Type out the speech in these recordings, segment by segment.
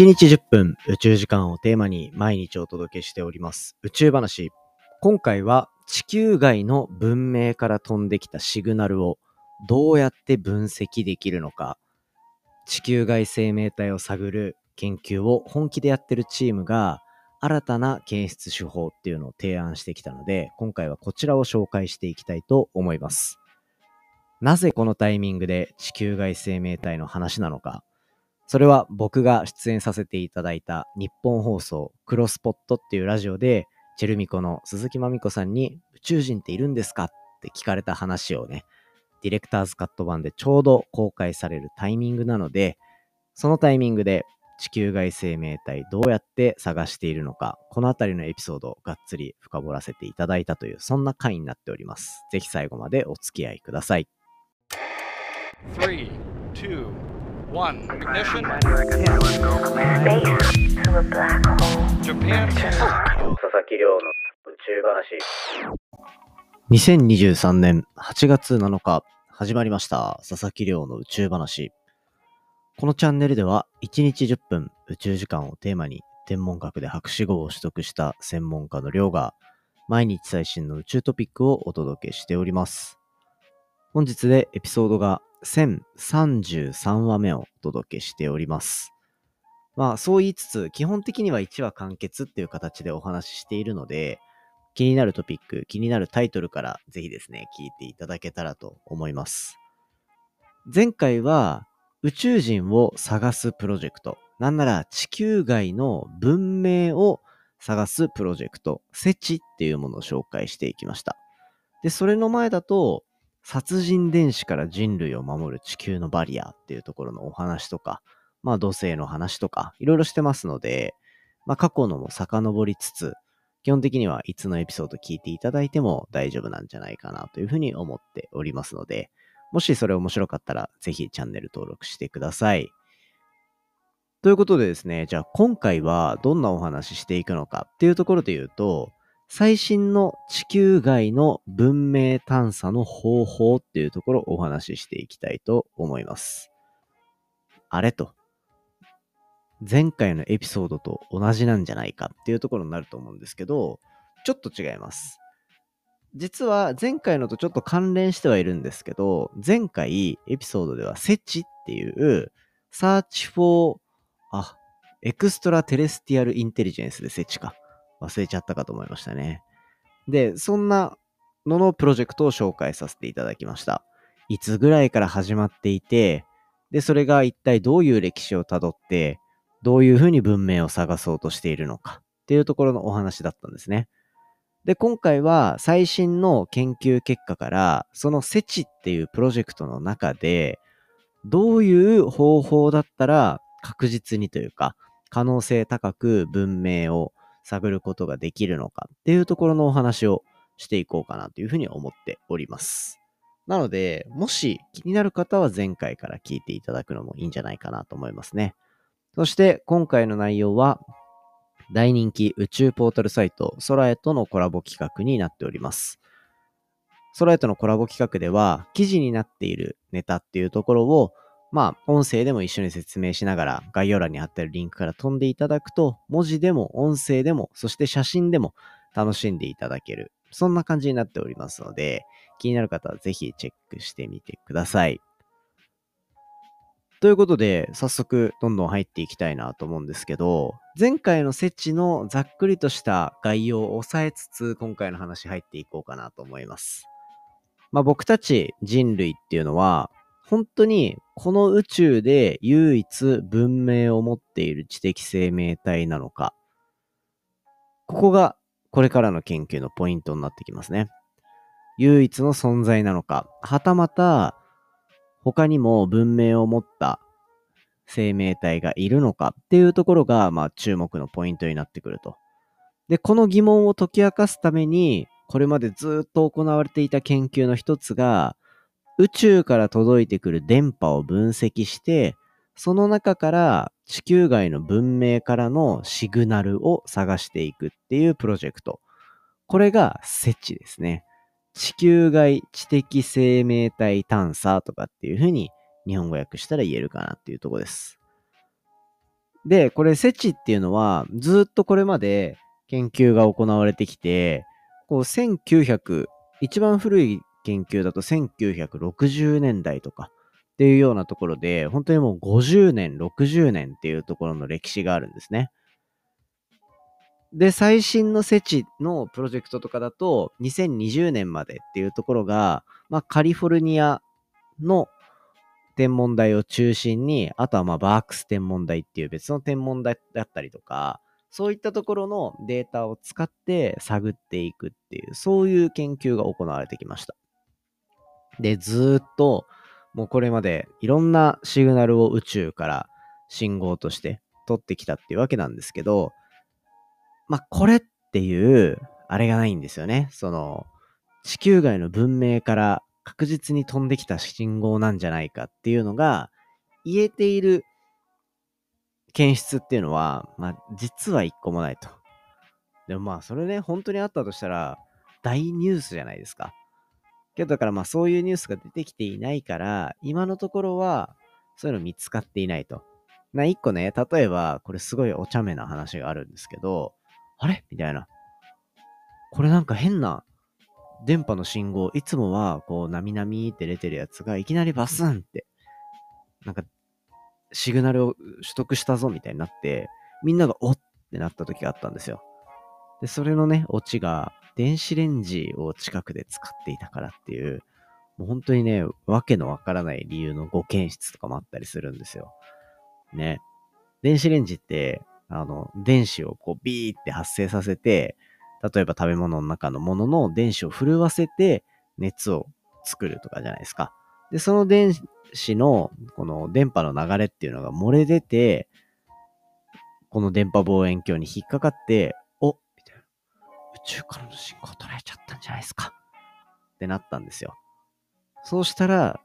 1日10分宇宙時間をテーマに毎日お届けしております宇宙話。今回は地球外の文明から飛んできたシグナルをどうやって分析できるのか、地球外生命体を探る研究を本気でやってるチームが新たな検出手法っていうのを提案してきたので、今回はこちらを紹介していきたいと思います。なぜこのタイミングで地球外生命体の話なのか、それは僕が出演させていただいた日本放送クロスポットっていうラジオで、チェルミコの鈴木まみこさんに宇宙人っているんですかって聞かれた話をね、ディレクターズカット版でちょうど公開されるタイミングなので、そのタイミングで地球外生命体どうやって探しているのか、このあたりのエピソードをがっつり深掘らせていただいたという、そんな回になっております。ぜひ最後までお付き合いください。3, 2, one. Ignition. Japan. 佐々木亮の宇宙話。2023年8月7日、始まりました。佐々木亮の宇宙話。このチャンネルでは、1日10分宇宙時間をテーマに、天文学で博士号を取得した専門家の亮が、毎日最新の宇宙トピックをお届けしております。本日でエピソードが1033話目をお届けしております。まあそう言いつつ、基本的には1話完結っていう形でお話ししているので、気になるトピック、気になるタイトルからぜひですね、聞いていただけたらと思います。前回は宇宙人を探すプロジェクト、なんなら地球外の文明を探すプロジェクト、セチっていうものを紹介していきました。で、それの前だと、殺人電子から人類を守る地球のバリアっていうところのお話とか、まあ土星の話とか、いろいろしてますので、まあ過去のも遡りつつ、基本的にはいつのエピソード聞いていただいても大丈夫なんじゃないかなというふうに思っておりますので、もしそれ面白かったら、ぜひチャンネル登録してください。ということでですね、じゃあ今回はどんなお話ししていくのかっていうところで言うと、最新の地球外の文明探査の方法っていうところをお話ししていきたいと思います。あれと。前回のエピソードと同じなんじゃないかっていうところになると思うんですけど、ちょっと違います。実は前回のとちょっと関連してはいるんですけど、前回エピソードではセチっていう Search for あ、Extraterrestrial Intelligence で SETI か。忘れちゃったかと思いましたね。で、そんなののプロジェクトを紹介させていただきました。いつぐらいから始まっていて、で、それが一体どういう歴史をたどって、どういうふうに文明を探そうとしているのかっていうところのお話だったんですね。で、今回は最新の研究結果から、その SETI っていうプロジェクトの中で、どういう方法だったら確実にというか、可能性高く文明を探ることができるのかっていうところのお話をしていこうかなというふうに思っております。なので、もし気になる方は前回から聞いていただくのもいいんじゃないかなと思いますね。そして今回の内容は大人気宇宙ポータルサイトソラエとのコラボ企画になっております。ソラエとのコラボ企画では記事になっているネタっていうところをまあ、音声でも一緒に説明しながら、概要欄に貼ってるリンクから飛んでいただくと、文字でも音声でも、そして写真でも楽しんでいただける。そんな感じになっておりますので、気になる方はぜひチェックしてみてください。ということで、早速どんどん入っていきたいなと思うんですけど、前回の設置のざっくりとした概要を押さえつつ、今回の話入っていこうかなと思います。まあ僕たち人類っていうのは、本当にこの宇宙で唯一文明を持っている知的生命体なのか。ここがこれからの研究のポイントになってきますね。唯一の存在なのか、はたまた他にも文明を持った生命体がいるのかっていうところが、まあ注目のポイントになってくると。で、この疑問を解き明かすために、これまでずっと行われていた研究の一つが、宇宙から届いてくる電波を分析して、その中から地球外の文明からのシグナルを探していくっていうプロジェクト。これが設置ですね。地球外知的生命体探査とかっていうふうに日本語訳したら言えるかなっていうとこです。で、これ、セチっていうのは、ずっとこれまで研究が行われてきて、こう、1900、一番古い研究だと1960年代とかっていうようなところで、本当にもう50年、60年っていうところの歴史があるんですね。で、最新のセチのプロジェクトとかだと、2020年までっていうところが、まあ、カリフォルニアの天文台を中心に、あとはまあバークス天文台っていう別の天文台だったりとか、そういったところのデータを使って探っていくっていう、そういう研究が行われてきました。で、ずっと、もうこれまでいろんなシグナルを宇宙から信号として取ってきたっていうわけなんですけど、まあ、これっていう、あれがないんですよね。その、地球外の文明から確実に飛んできた信号なんじゃないかっていうのが、言えている検出っていうのは、まあ、実は一個もないと。でもまあ、それね、本当にあったとしたら、大ニュースじゃないですか。けどだからまあ、そういうニュースが出てきていないから、今のところは、そういうの見つかっていないと。な、一個ね、例えば、これすごいお茶目な話があるんですけど、あれ？みたいな。これなんか変な電波の信号、いつもはこう、なみなみって出てるやつが、いきなりバスンって、なんか、シグナルを取得したぞみたいになって、みんながおってなった時があったんですよ。で、それのね、オチが、電子レンジを近くで使っていたからっていう、もう本当にね、わけのわからない理由の誤検出とかもあったりするんですよ。ね。電子レンジって、あの、電子をこうビーって発生させて、例えば食べ物の中のものの電子を震わせて熱を作るとかじゃないですか。で、その電子のこの電波の流れっていうのが漏れ出て、この電波望遠鏡に引っかかって、宇宙からの信号を捉えちゃったんじゃないですか。ってなったんですよ。そうしたら、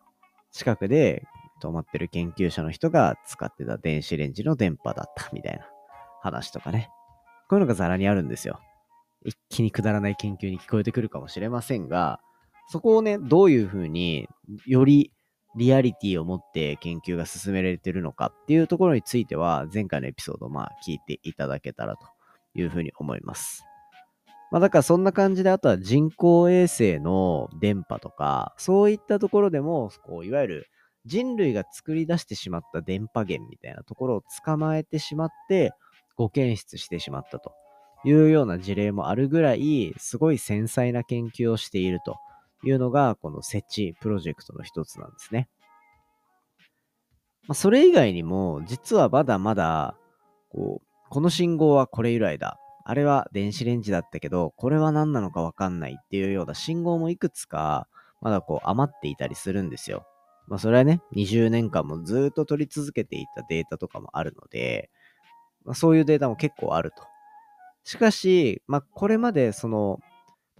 近くで止まってる研究者の人が使ってた電子レンジの電波だったみたいな。話とかね。こういうのがザラにあるんですよ。一気にくだらない研究に聞こえてくるかもしれませんが、そこをね、どういうふうによりリアリティを持って研究が進められてるのかっていうところについては、前回のエピソードまあ聞いていただけたらというふうに思います。まあだからそんな感じで、あとは人工衛星の電波とか、そういったところでも、こういわゆる人類が作り出してしまった電波源みたいなところを捕まえてしまって、誤検出してしまったというような事例もあるぐらい、すごい繊細な研究をしているというのが、この設置プロジェクトの一つなんですね。まあ、それ以外にも、実はまだまだ、こう、この信号はこれ由来だ。あれは電子レンジだったけど、これは何なのかわかんないっていうような信号もいくつか、まだこう余っていたりするんですよ。まあそれはね、20年間もずっと取り続けていたデータとかもあるので、まあ、そういうデータも結構あると。しかし、まあ、これまでその、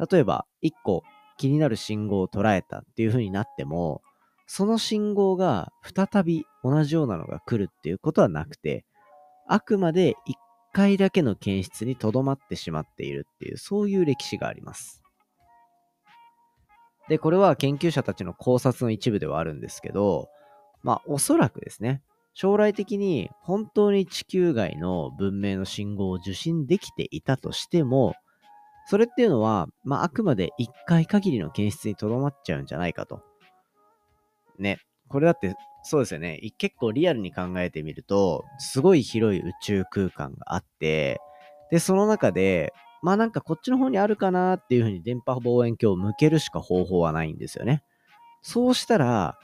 例えば1個気になる信号を捉えたっていう風になっても、その信号が再び同じようなのが来るっていうことはなくて、あくまで1回だけの検出にとどまってしまっているっていう、そういう歴史があります。で、これは研究者たちの考察の一部ではあるんですけど、まあおそらくですね、将来的に本当に地球外の文明の信号を受信できていたとしても、それっていうのは、まあ、あくまで一回限りの検出にとどまっちゃうんじゃないかと。ね。これだって、そうですよね。結構リアルに考えてみると、すごい広い宇宙空間があって、で、その中で、まあなんかこっちの方にあるかなっていうふうに電波望遠鏡を向けるしか方法はないんですよね。そうしたら、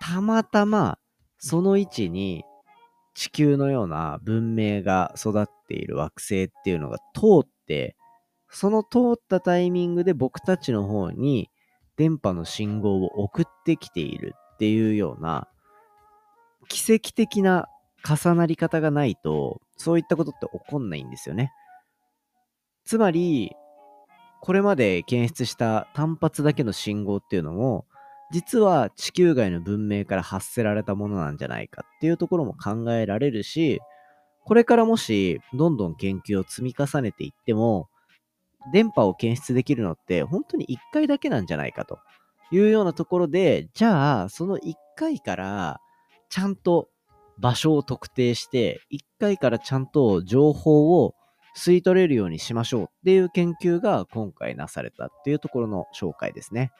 たまたまその位置に地球のような文明が育っている惑星っていうのが通って、その通ったタイミングで僕たちの方に電波の信号を送ってきているっていうような奇跡的な重なり方がないと、そういったことって起こんないんですよね。つまり、これまで検出した単発だけの信号っていうのも、実は地球外の文明から発せられたものなんじゃないかっていうところも考えられるし、これからもしどんどん研究を積み重ねていっても、電波を検出できるのって本当に1回だけなんじゃないかというようなところで、じゃあその1回からちゃんと場所を特定して、1回からちゃんと情報を吸い取れるようにしましょうっていう研究が今回なされたっていうところの紹介ですね。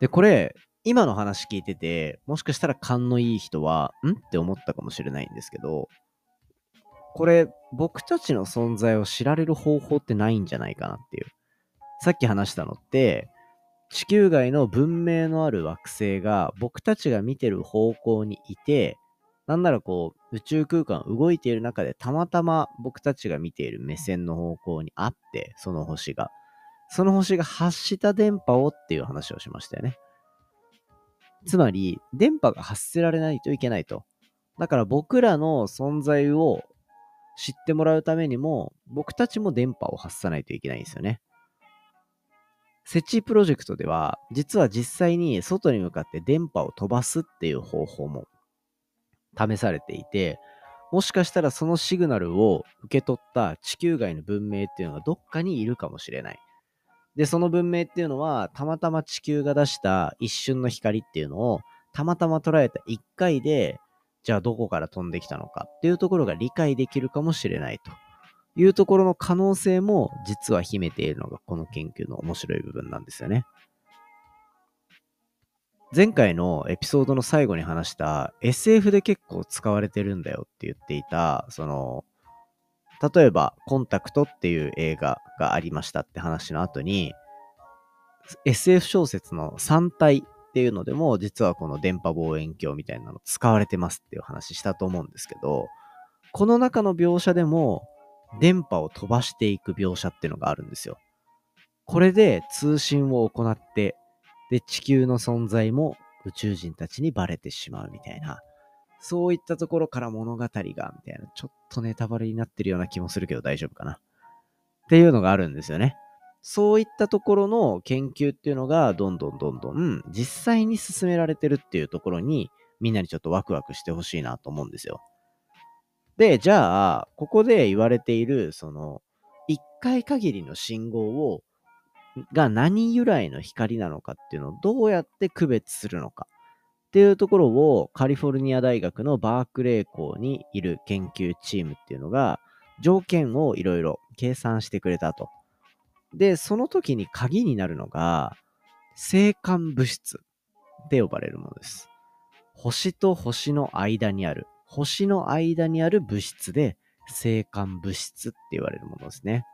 で、これ、今の話聞いてて、もしかしたら勘のいい人は、ん？って思ったかもしれないんですけど、これ、僕たちの存在を知られる方法ってないんじゃないかなっていう。さっき話したのって、地球外の文明のある惑星が僕たちが見てる方向にいて、なんならこう、宇宙空間動いている中でたまたま僕たちが見ている目線の方向にあって、その星が。その星が発した電波をっていう話をしましたよね。つまり、電波が発せられないといけないと。だから僕らの存在を知ってもらうためにも、僕たちも電波を発さないといけないんですよね。設置プロジェクトでは、実は実際に外に向かって電波を飛ばすっていう方法も試されていて、もしかしたらそのシグナルを受け取った地球外の文明っていうのがどっかにいるかもしれない。で、その文明っていうのは、たまたま地球が出した一瞬の光っていうのを、たまたま捉えた一回で、じゃあどこから飛んできたのかっていうところが理解できるかもしれないと。いうところの可能性も実は秘めているのがこの研究の面白い部分なんですよね。前回のエピソードの最後に話した SF で結構使われてるんだよって言っていた、その、例えばコンタクトっていう映画がありましたって話の後に、SF 小説の3体っていうのでも実はこの電波望遠鏡みたいなの使われてますっていう話したと思うんですけど、この中の描写でも電波を飛ばしていく描写っていうのがあるんですよ。これで通信を行って、で、地球の存在も宇宙人たちにバレてしまうみたいな、そういったところから物語が、みたいな、ちょっとネタバレになってるような気もするけど大丈夫かな。っていうのがあるんですよね。そういったところの研究っていうのが、どんどんどんどん実際に進められてるっていうところに、みんなにちょっとワクワクしてほしいなと思うんですよ。で、じゃあ、ここで言われている、その、一回限りの信号を、が何由来の光なのかっていうのをどうやって区別するのかっていうところをカリフォルニア大学のバークレー校にいる研究チームっていうのが条件をいろいろ計算してくれたと。で、その時に鍵になるのが星間物質って呼ばれるものです。星と星の間にある星の間にある物質で、星間物質って言われるものですね。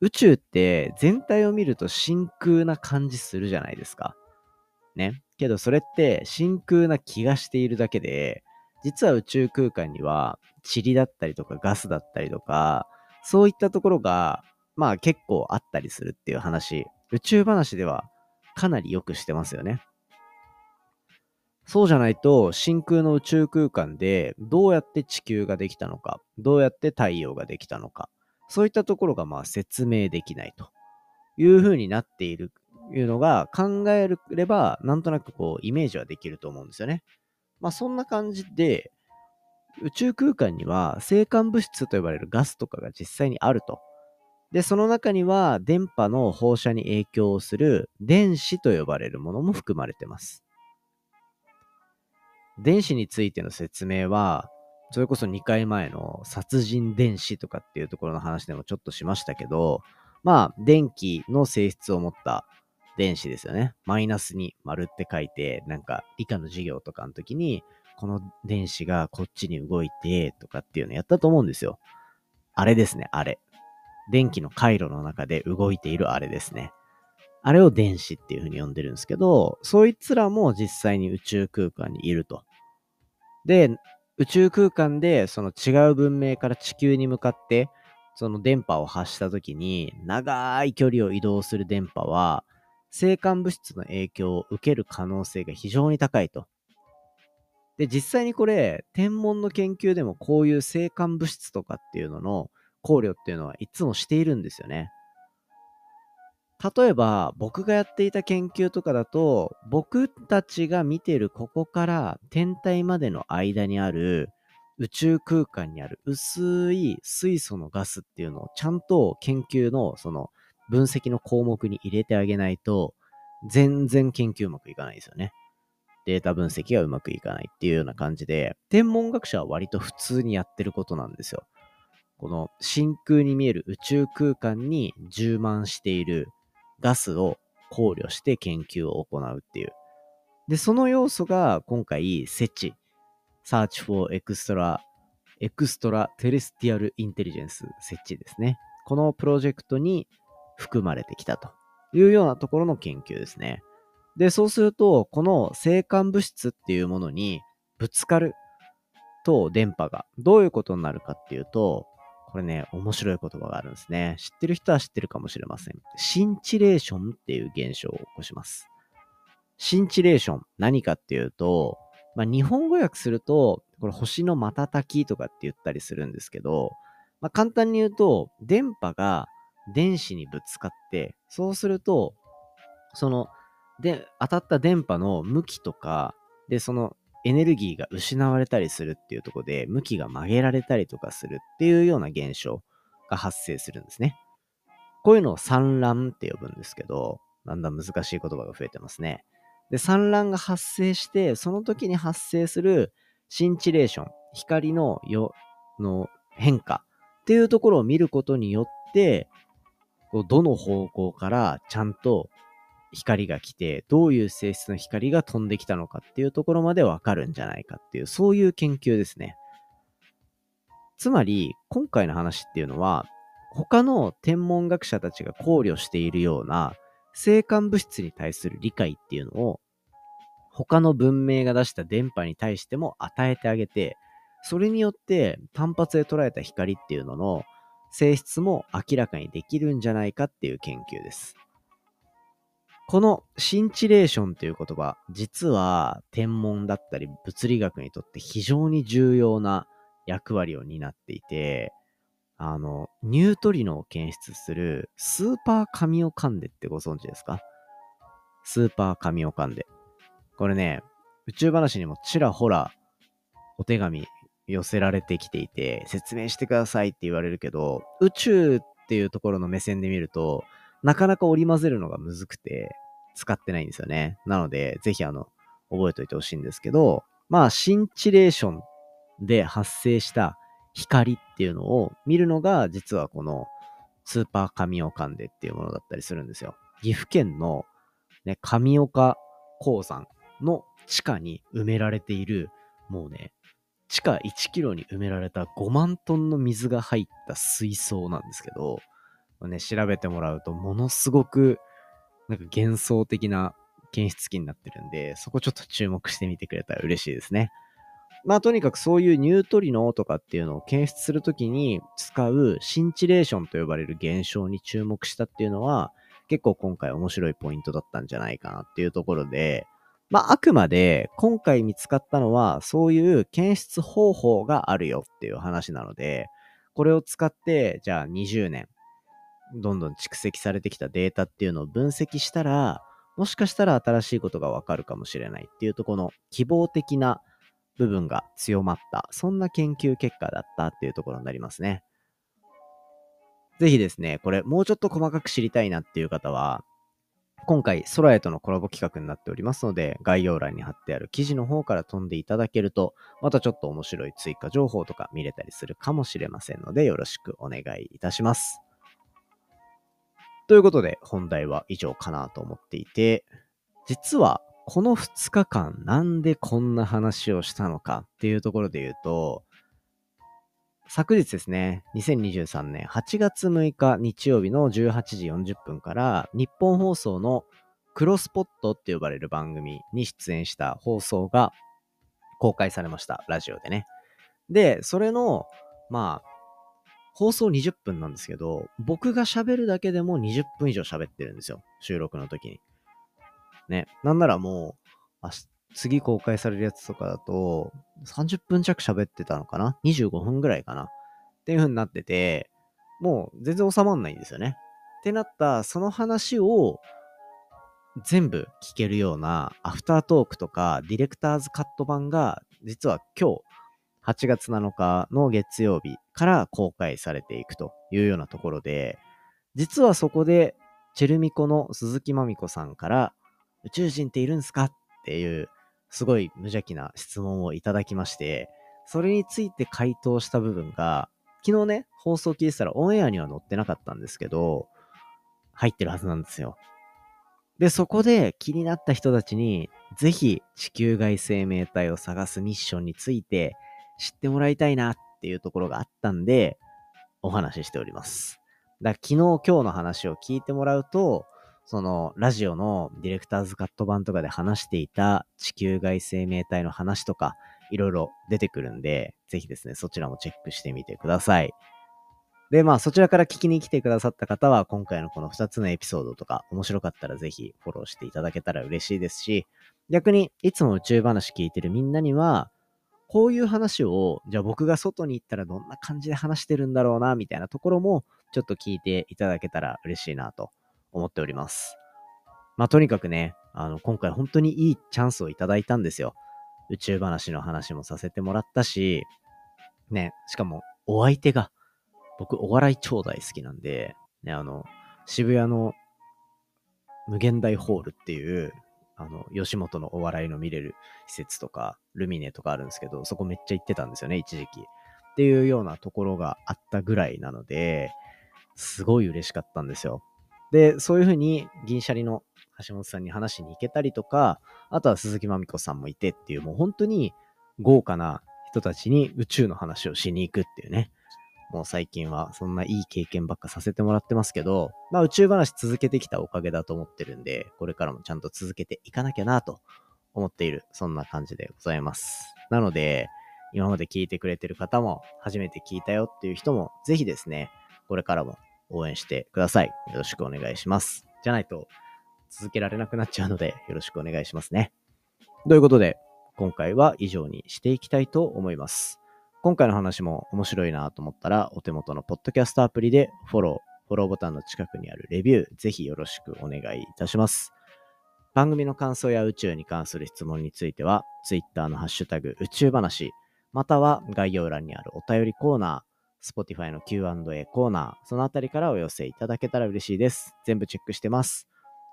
宇宙って全体を見ると真空な感じするじゃないですか。ね。けどそれって真空な気がしているだけで、実は宇宙空間には塵だったりとかガスだったりとか、そういったところが、まあ結構あったりするっていう話、宇宙話ではかなりよくしてますよね。そうじゃないと真空の宇宙空間でどうやって地球ができたのか、どうやって太陽ができたのか、そういったところがまあ説明できないという風になっているいうのが考えればなんとなくこうイメージはできると思うんですよね。まあそんな感じで宇宙空間には星間物質と呼ばれるガスとかが実際にあると。で、その中には電波の放射に影響をする電子と呼ばれるものも含まれてます。電子についての説明は、それこそ2回前の殺人電子とかっていうところの話でもちょっとしましたけど、まあ、電気の性質を持った電子ですよね。マイナスに丸って書いて、なんか理科の授業とかの時に、この電子がこっちに動いてとかっていうのやったと思うんですよ。あれですね、あれ。電気の回路の中で動いているあれですね。あれを電子っていう風に呼んでるんですけど、そいつらも実際に宇宙空間にいると。で、宇宙空間でその違う文明から地球に向かってその電波を発した時に長い距離を移動する電波は星間物質の影響を受ける可能性が非常に高いと。で、実際にこれ、天文の研究でもこういう星間物質とかっていうのの考慮っていうのはいつもしているんですよね。例えば、僕がやっていた研究とかだと、僕たちが見てるここから天体までの間にある宇宙空間にある薄い水素のガスっていうのをちゃんと研究のその分析の項目に入れてあげないと、全然研究うまくいかないですよね。データ分析がうまくいかないっていうような感じで、天文学者は割と普通にやってることなんですよ。この真空に見える宇宙空間に充満しているガスを考慮して研究を行うっていう。で、その要素が今回、セチ、Search for Extra, Extra Terrestrial Intelligence 設置ですね。このプロジェクトに含まれてきたというようなところの研究ですね。で、そうすると、この星間物質っていうものにぶつかると電波がどういうことになるかっていうと、これね、面白い言葉があるんですね。知ってる人は知ってるかもしれません。シンチレーションっていう現象を起こします。シンチレーション、何かっていうと、まあ、日本語訳すると、これ星の瞬きとかって言ったりするんですけど、まあ、簡単に言うと、電波が電子にぶつかって、そうすると、その、で、当たった電波の向きとか、で、そのエネルギーが失われたりするっていうとこで、向きが曲げられたりとかするっていうような現象が発生するんですね。こういうのを産卵って呼ぶんですけど、だんだん難しい言葉が増えてますね。で、産卵が発生して、その時に発生するシンチレーション、光のよの変化っていうところを見ることによって、どの方向からちゃんと光が来て、どういう性質の光が飛んできたのかっていうところまでわかるんじゃないかっていう、そういう研究ですね。つまり、今回の話っていうのは、他の天文学者たちが考慮しているような星間物質に対する理解っていうのを、他の文明が出した電波に対しても与えてあげて、それによって単発で捉えた光っていうのの性質も明らかにできるんじゃないかっていう研究です。このシンチレーションという言葉、実は天文だったり物理学にとって非常に重要な役割を担っていて、あの、ニュートリノを検出するスーパーカミオカンデってご存知ですか？スーパーカミオカンデ。これね、宇宙話にもちらほらお手紙寄せられてきていて、説明してくださいって言われるけど、宇宙っていうところの目線で見ると、なかなか織り交ぜるのがむずくて、使ってないんですよね。なので、ぜひあの、覚えておいてほしいんですけど、まあ、シンチレーションで発生した光っていうのを見るのが、実はこのスーパー神岡デっていうものだったりするんですよ。岐阜県の、ね、神岡鉱山の地下に埋められている、もうね、地下1キロに埋められた5万トンの水が入った水槽なんですけど、ね、調べてもらうとものすごくなんか幻想的な検出器になってるんで、そこちょっと注目してみてくれたら嬉しいですね。まあとにかくそういうニュートリノとかっていうのを検出するときに使うシンチレーションと呼ばれる現象に注目したっていうのは結構今回面白いポイントだったんじゃないかなっていうところで、まああくまで今回見つかったのはそういう検出方法があるよっていう話なので、これを使ってじゃあ20年、どんどん蓄積されてきたデータっていうのを分析したら、もしかしたら新しいことがわかるかもしれないっていうとこの希望的な部分が強まった、そんな研究結果だったっていうところになりますね。ぜひですね、これもうちょっと細かく知りたいなっていう方は、今回、空へとのコラボ企画になっておりますので、概要欄に貼ってある記事の方から飛んでいただけると、またちょっと面白い追加情報とか見れたりするかもしれませんので、よろしくお願いいたします。ということで、本題は以上かなと思っていて、実はこの2日間なんでこんな話をしたのかっていうところで言うと、昨日ですね、2023年8月6日日曜日の18時40分から日本放送のクロスポットって呼ばれる番組に出演した放送が公開されました。ラジオでね。で、それの、まあ、放送20分なんですけど、僕が喋るだけでも20分以上喋ってるんですよ。収録の時に。ね。なんならもう、次公開されるやつとかだと、30分弱喋ってたのかな ?25 分ぐらいかな？っていう風になってて、もう全然収まんないんですよね。ってなった、その話を全部聞けるようなアフタートークとかディレクターズカット版が実は今日8月7日の月曜日から公開されていくというようなところで、実はそこで、チェルミコの鈴木まみこさんから、宇宙人っているんですか？っていうすごい無邪気な質問をいただきまして、それについて回答した部分が、昨日ね、放送聞いてたらオンエアには載ってなかったんですけど、入ってるはずなんですよ。で、そこで気になった人たちに、ぜひ地球外生命体を探すミッションについて知ってもらいたいなっていうところがあったんで、お話ししております。だ昨日今日の話を聞いてもらうと、そのラジオのディレクターズカット版とかで話していた地球外生命体の話とか、いろいろ出てくるんで、ぜひですね、そちらもチェックしてみてください。で、まあそちらから聞きに来てくださった方は、今回のこの2つのエピソードとか、面白かったらぜひフォローしていただけたら嬉しいですし、逆にいつも宇宙話聞いてるみんなには、こういう話を、じゃあ僕が外に行ったらどんな感じで話してるんだろうな、みたいなところも、ちょっと聞いていただけたら嬉しいなと思っております。まあ、とにかくね、あの、今回本当にいいチャンスをいただいたんですよ。宇宙話の話もさせてもらったし、ね、しかもお相手が、僕お笑い超大好きなんで、ね、あの、渋谷の無限大ホールっていう、あの、吉本のお笑いの見れる施設とか、ルミネとかあるんですけど、そこめっちゃ行ってたんですよね、一時期。っていうようなところがあったぐらいなので、すごい嬉しかったんですよ。で、そういうふうに銀シャリの橋本さんに話しに行けたりとか、あとは鈴木まみこさんもいてっていう、もう本当に豪華な人たちに宇宙の話をしに行くっていうね。もう最近はそんないい経験ばっかさせてもらってますけど、まあ宇宙話続けてきたおかげだと思ってるんで、これからもちゃんと続けていかなきゃなと思っている、そんな感じでございます。なので、今まで聞いてくれてる方も、初めて聞いたよっていう人も、ぜひですね、これからも応援してください。よろしくお願いします。じゃないと続けられなくなっちゃうのでよろしくお願いしますね。ということで、今回は以上にしていきたいと思います。今回の話も面白いなと思ったら、お手元のポッドキャストアプリでフォロー、フォローボタンの近くにあるレビュー、ぜひよろしくお願いいたします。番組の感想や宇宙に関する質問については、Twitter のハッシュタグ宇宙話、または概要欄にあるお便りコーナー、Spotify の Q&A コーナー、そのあたりからお寄せいただけたら嬉しいです。全部チェックしてます。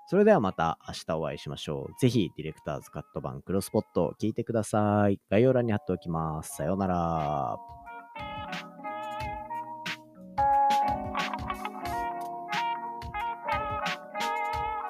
それではまた明日お会いしましょう。ぜひ、ディレクターズカット版クロスポットを聞いてください。概要欄に貼っておきます。さようなら。